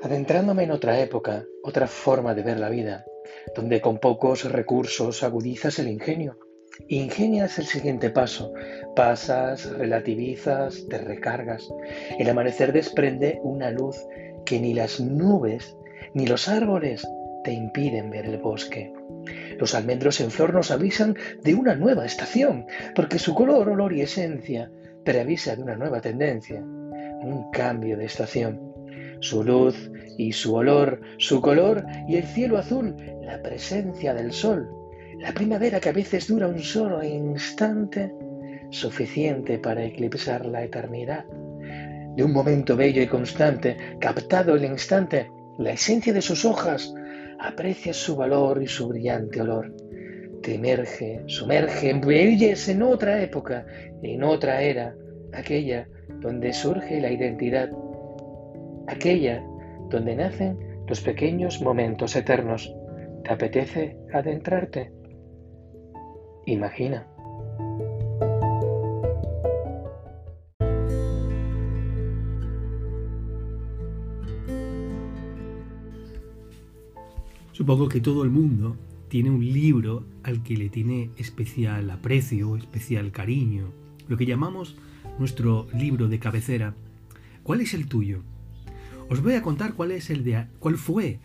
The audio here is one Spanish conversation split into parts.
Adentrándome en otra época, otra forma de ver la vida, donde con pocos recursos agudizas el ingenio. Ingenias el siguiente paso, pasas, relativizas, te recargas. El amanecer desprende una luz que ni las nubes ni los árboles te impiden ver el bosque. Los almendros en flor nos avisan de una nueva estación, porque su color, olor y esencia preavisa de una nueva tendencia, un cambio de estación. Su luz y su olor, su color y el cielo azul, la presencia del sol, la primavera que a veces dura un solo instante, suficiente para eclipsar la eternidad. De un momento bello y constante, captado el instante, la esencia de sus hojas, aprecia su valor y su brillante olor. Te emerge, sumerge, embelles en otra época, en otra era, aquella donde surge la identidad, aquella donde nacen los pequeños momentos eternos. ¿Te apetece adentrarte? Imagina. Supongo que todo el mundo tiene un libro al que le tiene especial aprecio, especial cariño, lo que llamamos nuestro libro de cabecera. ¿Cuál es el tuyo? Os voy a contar cuál es el de cuál fue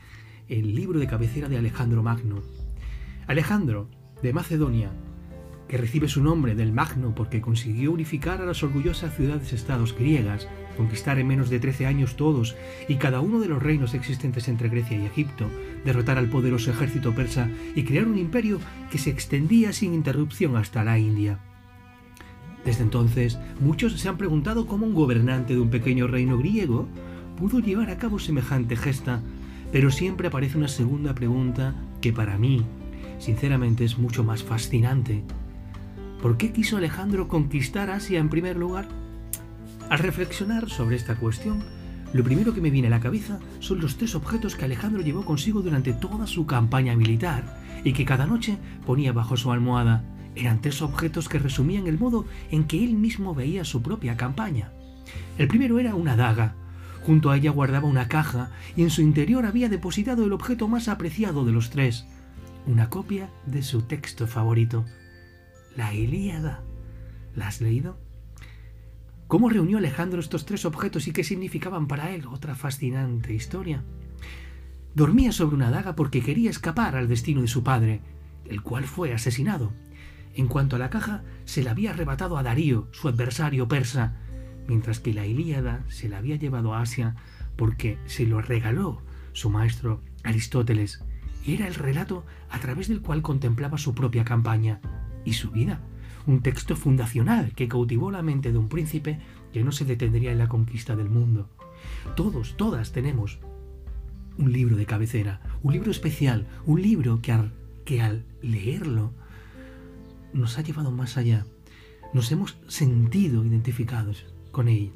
el libro de cabecera de Alejandro Magno. Alejandro de Macedonia, que recibe su nombre del Magno porque consiguió unificar a las orgullosas ciudades-estados griegas conquistar en menos de 13 años todos y cada uno de los reinos existentes entre Grecia y Egipto, derrotar al poderoso ejército persa y crear un imperio que se extendía sin interrupción hasta la India. Desde entonces, muchos se han preguntado cómo un gobernante de un pequeño reino griego pudo llevar a cabo semejante gesta, pero siempre aparece una segunda pregunta que para mí, sinceramente, es mucho más fascinante. ¿Por qué quiso Alejandro conquistar Asia en primer lugar? Al reflexionar sobre esta cuestión, lo primero que me viene a la cabeza son los tres objetos que Alejandro llevó consigo durante toda su campaña militar y que cada noche ponía bajo su almohada. Eran tres objetos que resumían el modo en que él mismo veía su propia campaña. El primero era una daga. Junto a ella guardaba una caja y en su interior había depositado el objeto más apreciado de los tres, una copia de su texto favorito, la Ilíada. ¿La has leído? ¿Cómo reunió Alejandro estos tres objetos y qué significaban para él? Otra fascinante historia. Dormía sobre una daga porque quería escapar al destino de su padre, el cual fue asesinado. En cuanto a la caja, se la había arrebatado a Darío, su adversario persa, mientras que la Ilíada se la había llevado a Asia porque se lo regaló su maestro Aristóteles, y era el relato a través del cual contemplaba su propia campaña y su vida. Un texto fundacional que cautivó la mente de un príncipe que no se detendría en la conquista del mundo. Todos, todas tenemos un libro de cabecera, un libro especial, un libro que al, que al leerlo nos ha llevado más allá, nos hemos sentido identificados con él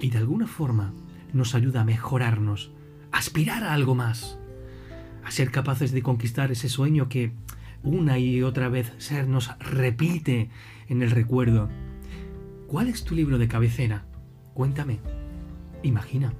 y de alguna forma nos ayuda a mejorarnos, a aspirar a algo más, a ser capaces de conquistar ese sueño que una y otra vez se nos repite en el recuerdo. ¿Cuál es tu libro de cabecera? Cuéntame. Imagina.